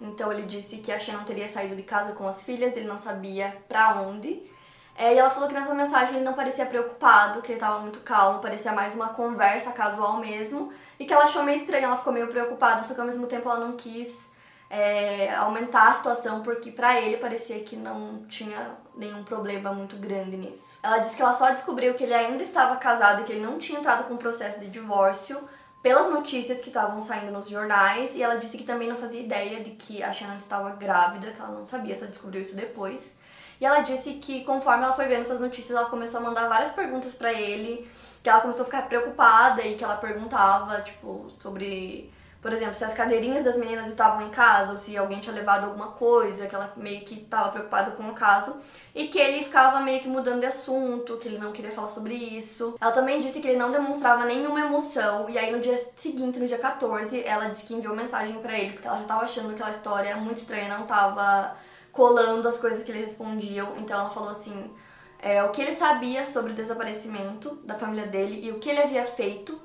Então ele disse que a Shannon teria saído de casa com as filhas, ele não sabia para onde. É, e ela falou que nessa mensagem ele não parecia preocupado, que ele tava muito calmo, parecia mais uma conversa casual mesmo, e que ela achou meio estranho, ela ficou meio preocupada, só que ao mesmo tempo ela não quis é, aumentar a situação, porque para ele parecia que não tinha nenhum problema muito grande nisso. Ela disse que ela só descobriu que ele ainda estava casado e que ele não tinha entrado com o processo de divórcio pelas notícias que estavam saindo nos jornais, e ela disse que também não fazia ideia de que a Shannon estava grávida, que ela não sabia, só descobriu isso depois. E ela disse que conforme ela foi vendo essas notícias, ela começou a mandar várias perguntas para ele, que ela começou a ficar preocupada e que ela perguntava, tipo, sobre, por exemplo, se as cadeirinhas das meninas estavam em casa ou se alguém tinha levado alguma coisa, que ela meio que estava preocupada com o caso, e que ele ficava meio que mudando de assunto, que ele não queria falar sobre isso. Ela também disse que ele não demonstrava nenhuma emoção, e aí no dia seguinte, no dia 14, ela disse que enviou mensagem para ele, porque ela já tava achando aquela história muito estranha, não tava colando as coisas que eles respondiam. Então ela falou assim: é, o que ele sabia sobre o desaparecimento da família dele e o que ele havia feito.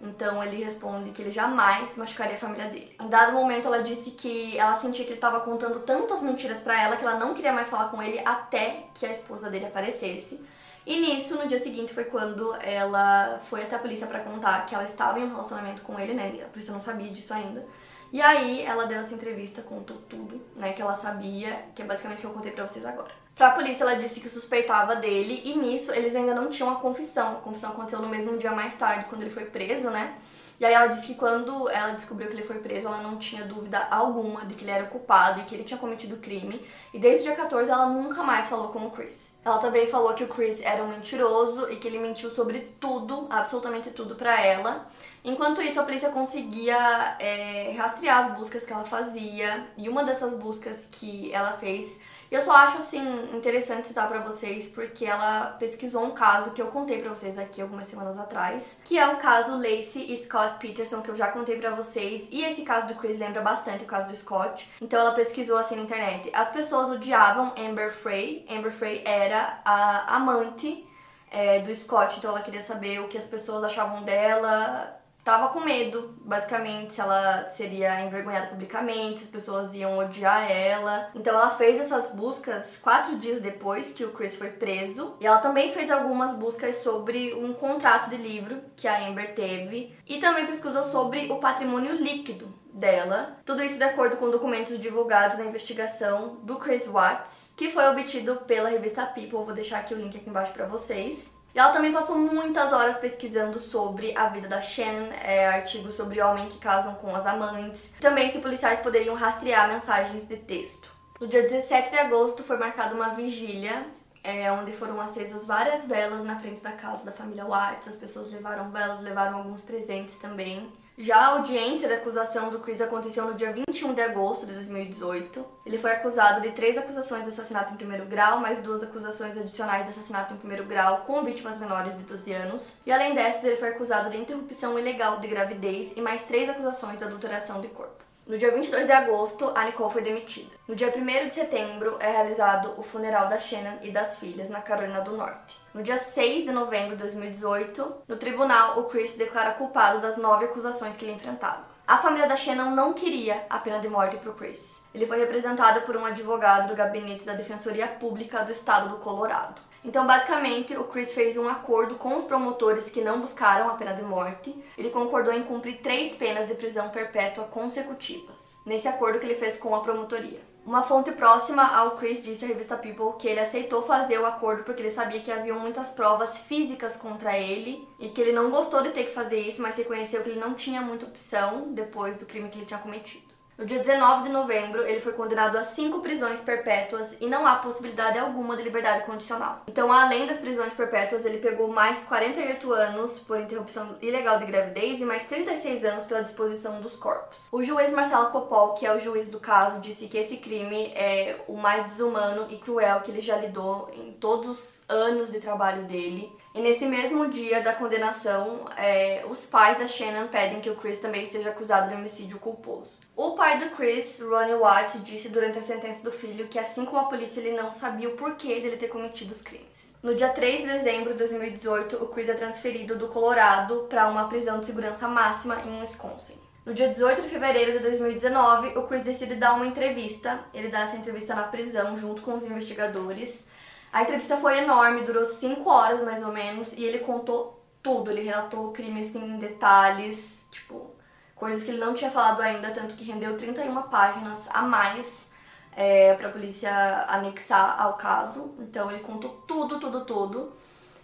Então ele responde que ele jamais machucaria a família dele. Em dado momento ela disse que ela sentia que ele estava contando tantas mentiras para ela que ela não queria mais falar com ele até que a esposa dele aparecesse. E nisso, no dia seguinte, foi quando ela foi até a polícia para contar que ela estava em um relacionamento com ele, né? A polícia não sabia disso ainda. E aí ela deu essa entrevista, contou tudo, né, que ela sabia, que é basicamente o que eu contei pra vocês agora. Pra polícia, ela disse que suspeitava dele e nisso eles ainda não tinham a confissão. A confissão aconteceu no mesmo dia mais tarde, quando ele foi preso, né? E aí ela disse que quando ela descobriu que ele foi preso, ela não tinha dúvida alguma de que ele era culpado e que ele tinha cometido crime. E desde o dia 14 ela nunca mais falou com o Chris. Ela também falou que o Chris era um mentiroso e que ele mentiu sobre tudo, absolutamente tudo para ela. Enquanto isso, a polícia conseguia é, rastrear as buscas que ela fazia. E uma dessas buscas que ela fez e eu só acho assim interessante citar para vocês porque ela pesquisou um caso que eu contei para vocês aqui algumas semanas atrás, que é o caso Lacey e Scott Peterson que eu já contei para vocês. E esse caso do Chris lembra bastante o caso do Scott. Então ela pesquisou assim na internet. As pessoas odiavam Amber Frey. Amber Frey era a amante é, do Scott, então ela queria saber o que as pessoas achavam dela tava com medo, basicamente, se ela seria envergonhada publicamente, se as pessoas iam odiar ela. Então ela fez essas buscas quatro dias depois que o Chris foi preso. E ela também fez algumas buscas sobre um contrato de livro que a Amber teve. E também pesquisou sobre o patrimônio líquido dela. Tudo isso de acordo com documentos divulgados na investigação do Chris Watts, que foi obtido pela revista People. Vou deixar aqui o link aqui embaixo para vocês. E ela também passou muitas horas pesquisando sobre a vida da Shannon, é, artigos sobre homens que casam com as amantes, também se policiais poderiam rastrear mensagens de texto. No dia 17 de agosto foi marcada uma vigília, é, onde foram acesas várias velas na frente da casa da família Watts. As pessoas levaram velas, levaram alguns presentes também. Já a audiência da acusação do Chris aconteceu no dia 21 de agosto de 2018. Ele foi acusado de três acusações de assassinato em primeiro grau, mais duas acusações adicionais de assassinato em primeiro grau com vítimas menores de 12 anos. E além dessas, ele foi acusado de interrupção ilegal de gravidez e mais três acusações de adulteração de corpo. No dia 22 de agosto, a Nicole foi demitida. No dia 1 de setembro, é realizado o funeral da Shannon e das filhas na Carolina do Norte. No dia 6 de novembro de 2018, no tribunal, o Chris declara culpado das nove acusações que ele enfrentava. A família da Shannon não queria a pena de morte para o Chris. Ele foi representado por um advogado do gabinete da Defensoria Pública do Estado do Colorado. Então, basicamente, o Chris fez um acordo com os promotores que não buscaram a pena de morte. Ele concordou em cumprir três penas de prisão perpétua consecutivas, nesse acordo que ele fez com a promotoria. Uma fonte próxima ao Chris disse à revista People que ele aceitou fazer o acordo porque ele sabia que havia muitas provas físicas contra ele e que ele não gostou de ter que fazer isso, mas reconheceu que ele não tinha muita opção depois do crime que ele tinha cometido. No dia 19 de novembro, ele foi condenado a cinco prisões perpétuas e não há possibilidade alguma de liberdade condicional. Então, além das prisões perpétuas, ele pegou mais 48 anos por interrupção ilegal de gravidez e mais 36 anos pela disposição dos corpos. O juiz Marcelo Copol, que é o juiz do caso, disse que esse crime é o mais desumano e cruel que ele já lidou em todos os anos de trabalho dele. E nesse mesmo dia da condenação, é, os pais da Shannon pedem que o Chris também seja acusado de homicídio culposo. O pai do Chris, Ronnie Watt, disse durante a sentença do filho que, assim como a polícia, ele não sabia o porquê dele ter cometido os crimes. No dia 3 de dezembro de 2018, o Chris é transferido do Colorado para uma prisão de segurança máxima em Wisconsin. No dia 18 de fevereiro de 2019, o Chris decide dar uma entrevista. Ele dá essa entrevista na prisão junto com os investigadores. A entrevista foi enorme, durou 5 horas mais ou menos, e ele contou tudo. Ele relatou o crime assim, em detalhes, tipo, coisas que ele não tinha falado ainda, tanto que rendeu 31 páginas a mais é, para a polícia anexar ao caso. Então ele contou tudo, tudo, tudo.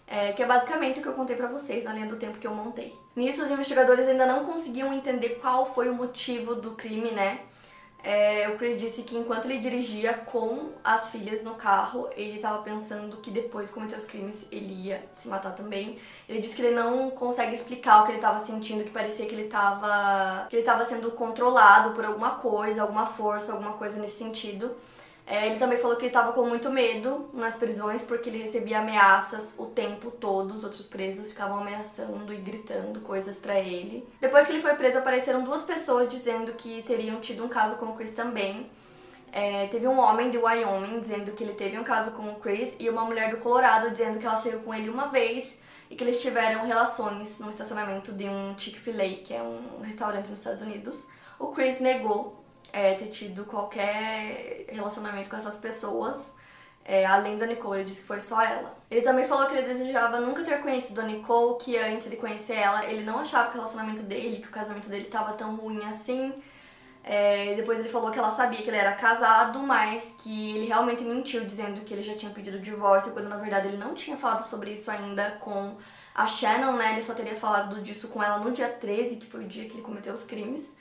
É, que é basicamente o que eu contei para vocês na linha do tempo que eu montei. Nisso, os investigadores ainda não conseguiam entender qual foi o motivo do crime, né? É, o Chris disse que enquanto ele dirigia com as filhas no carro, ele estava pensando que depois de cometer os crimes ele ia se matar também. Ele disse que ele não consegue explicar o que ele estava sentindo, que parecia que ele estava que ele estava sendo controlado por alguma coisa, alguma força, alguma coisa nesse sentido. É, ele também falou que ele estava com muito medo nas prisões porque ele recebia ameaças o tempo todo. Os outros presos ficavam ameaçando e gritando coisas para ele. Depois que ele foi preso, apareceram duas pessoas dizendo que teriam tido um caso com o Chris também. É, teve um homem de Wyoming dizendo que ele teve um caso com o Chris e uma mulher do Colorado dizendo que ela saiu com ele uma vez e que eles tiveram relações no estacionamento de um Chick-fil-A, que é um restaurante nos Estados Unidos. O Chris negou é, ter tido qualquer relacionamento com essas pessoas. É, além da Nicole, ele disse que foi só ela. Ele também falou que ele desejava nunca ter conhecido a Nicole, que antes de conhecer ela, ele não achava que o relacionamento dele, que o casamento dele estava tão ruim assim. É, depois ele falou que ela sabia que ele era casado, mas que ele realmente mentiu, dizendo que ele já tinha pedido divórcio, quando na verdade ele não tinha falado sobre isso ainda com a Shannon, né? Ele só teria falado disso com ela no dia 13, que foi o dia que ele cometeu os crimes.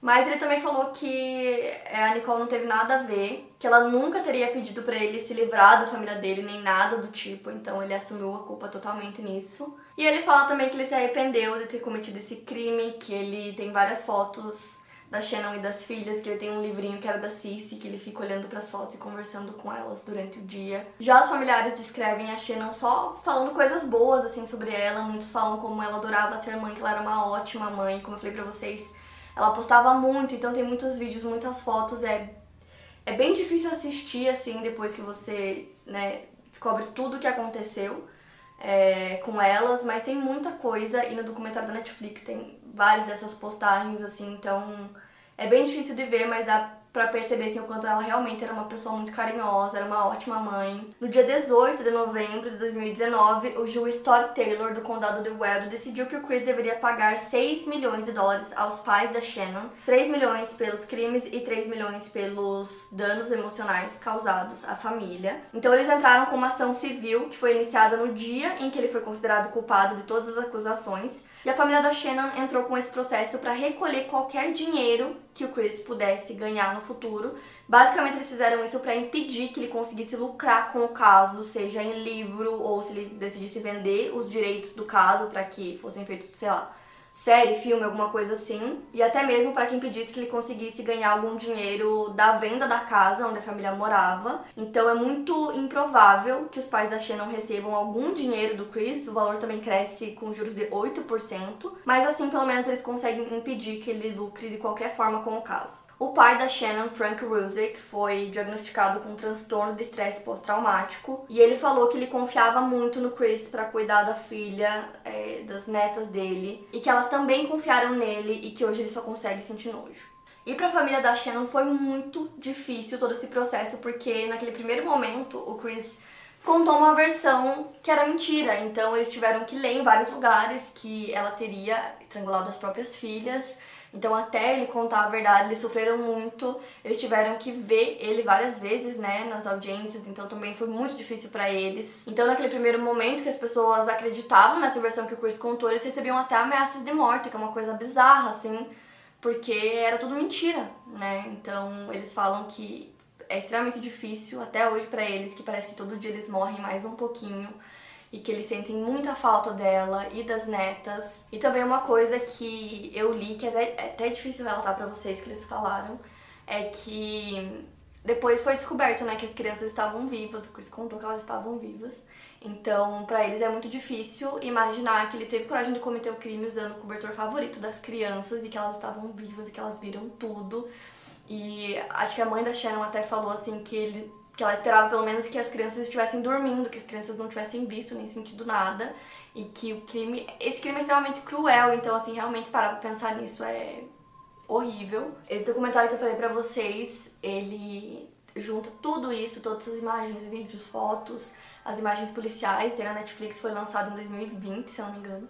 Mas ele também falou que é, a Nicole não teve nada a ver, que ela nunca teria pedido para ele se livrar da família dele, nem nada do tipo, então ele assumiu a culpa totalmente nisso. E ele fala também que ele se arrependeu de ter cometido esse crime, que ele tem várias fotos da Shannon e das filhas, que ele tem um livrinho que era da Cici, que ele fica olhando para as fotos e conversando com elas durante o dia. Já os familiares descrevem a Shannon só falando coisas boas assim sobre ela, muitos falam como ela adorava ser mãe, que ela era uma ótima mãe, como eu falei para vocês ela postava muito, então tem muitos vídeos, muitas fotos. É, é bem difícil assistir assim depois que você né, descobre tudo o que aconteceu é, com elas, mas tem muita coisa e no documentário da Netflix tem várias dessas postagens assim, então é bem difícil de ver, mas dá para perceber assim, o quanto ela realmente era uma pessoa muito carinhosa, era uma ótima mãe. No dia 18 de novembro de 2019, o juiz Todd Taylor do condado de Weld decidiu que o Chris deveria pagar 6 milhões de dólares aos pais da Shannon, 3 milhões pelos crimes e 3 milhões pelos danos emocionais causados à família. Então eles entraram com uma ação civil que foi iniciada no dia em que ele foi considerado culpado de todas as acusações e a família da Shannon entrou com esse processo para recolher qualquer dinheiro que o Chris pudesse ganhar no futuro. Basicamente, eles fizeram isso para impedir que ele conseguisse lucrar com o caso, seja em livro ou se ele decidisse vender os direitos do caso para que fossem feitos, sei lá, série, filme, alguma coisa assim, e até mesmo para que impedisse que ele conseguisse ganhar algum dinheiro da venda da casa onde a família morava. Então é muito improvável que os pais da Shannon recebam algum dinheiro do Chris, o valor também cresce com juros de 8%, mas assim pelo menos eles conseguem impedir que ele lucre de qualquer forma com o caso. O pai da Shannon, Frank Ruzick, foi diagnosticado com um transtorno de estresse pós-traumático e ele falou que ele confiava muito no Chris para cuidar da filha, é, das netas dele e que elas também confiaram nele e que hoje ele só consegue sentir nojo. E para a família da Shannon foi muito difícil todo esse processo porque naquele primeiro momento o Chris contou uma versão que era mentira. Então eles tiveram que ler em vários lugares que ela teria estrangulado as próprias filhas então, até ele contar a verdade, eles sofreram muito. Eles tiveram que ver ele várias vezes, né, nas audiências. Então, também foi muito difícil para eles. Então, naquele primeiro momento que as pessoas acreditavam nessa versão que o Chris contou, eles recebiam até ameaças de morte, que é uma coisa bizarra, assim, porque era tudo mentira, né? Então, eles falam que é extremamente difícil até hoje para eles, que parece que todo dia eles morrem mais um pouquinho e que eles sentem muita falta dela e das netas. E também uma coisa que eu li, que é até, é até difícil relatar para vocês que eles falaram, é que depois foi descoberto, né, que as crianças estavam vivas, o Chris contou que elas estavam vivas. Então, para eles é muito difícil imaginar que ele teve coragem de cometer o crime usando o cobertor favorito das crianças e que elas estavam vivas e que elas viram tudo. E acho que a mãe da Shannon até falou assim que ele que ela esperava pelo menos que as crianças estivessem dormindo, que as crianças não tivessem visto nem sentido nada e que o crime, esse crime é extremamente cruel, então assim, realmente parar pra pensar nisso é horrível. Esse documentário que eu falei pra vocês, ele junta tudo isso, todas as imagens, vídeos, fotos, as imagens policiais, tem na Netflix, foi lançado em 2020, se eu não me engano.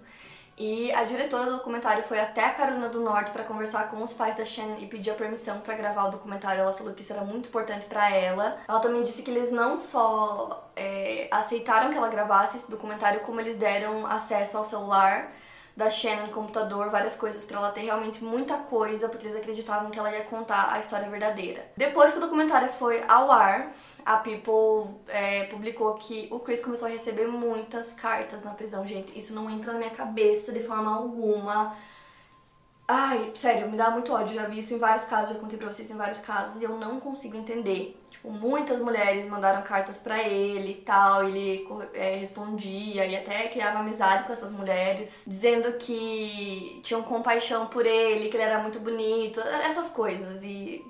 E a diretora do documentário foi até a Carolina do Norte para conversar com os pais da Shannon e pedir a permissão para gravar o documentário. Ela falou que isso era muito importante para ela. Ela também disse que eles não só é, aceitaram que ela gravasse esse documentário, como eles deram acesso ao celular da Shannon no computador, várias coisas para ela ter realmente muita coisa, porque eles acreditavam que ela ia contar a história verdadeira. Depois que o documentário foi ao ar, a People é, publicou que o Chris começou a receber muitas cartas na prisão. Gente, isso não entra na minha cabeça de forma alguma. Ai, sério, me dá muito ódio. Já vi isso em vários casos, já contei pra vocês em vários casos e eu não consigo entender. Tipo, muitas mulheres mandaram cartas para ele e tal, ele é, respondia e até criava amizade com essas mulheres, dizendo que tinham compaixão por ele, que ele era muito bonito, essas coisas. E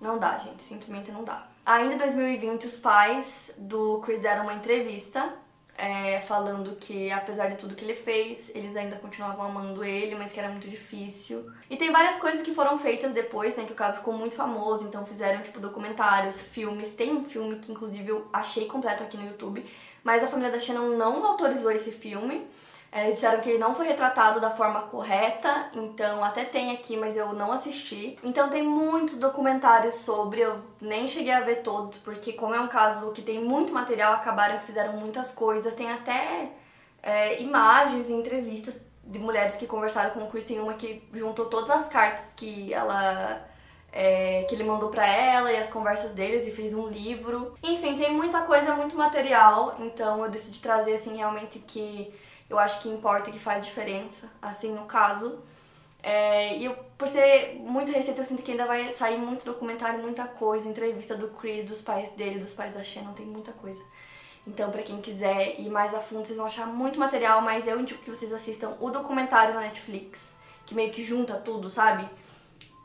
não dá, gente, simplesmente não dá. Ainda em 2020, os pais do Chris deram uma entrevista é, falando que, apesar de tudo que ele fez, eles ainda continuavam amando ele, mas que era muito difícil. E tem várias coisas que foram feitas depois, né? Que o caso ficou muito famoso, então fizeram, tipo, documentários, filmes. Tem um filme que, inclusive, eu achei completo aqui no YouTube, mas a família da Shannon não autorizou esse filme. É, disseram que ele não foi retratado da forma correta, então até tem aqui, mas eu não assisti. Então tem muitos documentários sobre, eu nem cheguei a ver todos, porque como é um caso que tem muito material, acabaram que fizeram muitas coisas. Tem até é, imagens e entrevistas de mulheres que conversaram com o Chris. Tem uma que juntou todas as cartas que ela é, que ele mandou para ela e as conversas deles e fez um livro. Enfim, tem muita coisa, muito material, então eu decidi trazer assim realmente que eu acho que importa e que faz diferença, assim, no caso. É, e eu, por ser muito recente, eu sinto que ainda vai sair muito documentário, muita coisa, entrevista do Chris, dos pais dele, dos pais da Shannon, tem muita coisa. Então, para quem quiser ir mais a fundo, vocês vão achar muito material, mas eu indico que vocês assistam o documentário na Netflix, que meio que junta tudo, sabe?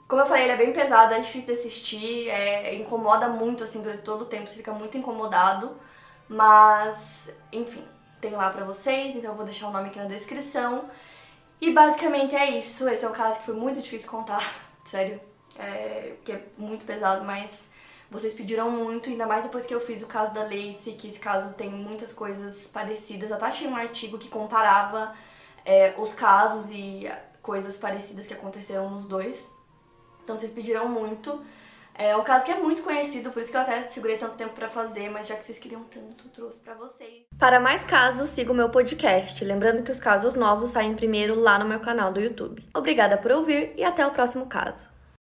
Como eu falei, ele é bem pesado, é difícil de assistir, é, incomoda muito, assim, durante todo o tempo, você fica muito incomodado, mas, enfim, tem lá pra vocês, então eu vou deixar o nome aqui na descrição. E basicamente é isso, esse é um caso que foi muito difícil contar, sério. é, que é muito pesado, mas vocês pediram muito, ainda mais depois que eu fiz o caso da Lacey, que esse caso tem muitas coisas parecidas. Até achei um artigo que comparava é, os casos e coisas parecidas que aconteceram nos dois. Então vocês pediram muito. É um caso que é muito conhecido, por isso que eu até segurei tanto tempo para fazer, mas já que vocês queriam tanto, trouxe para vocês. Para mais casos, siga o meu podcast. Lembrando que os casos novos saem primeiro lá no meu canal do YouTube. Obrigada por ouvir e até o próximo caso.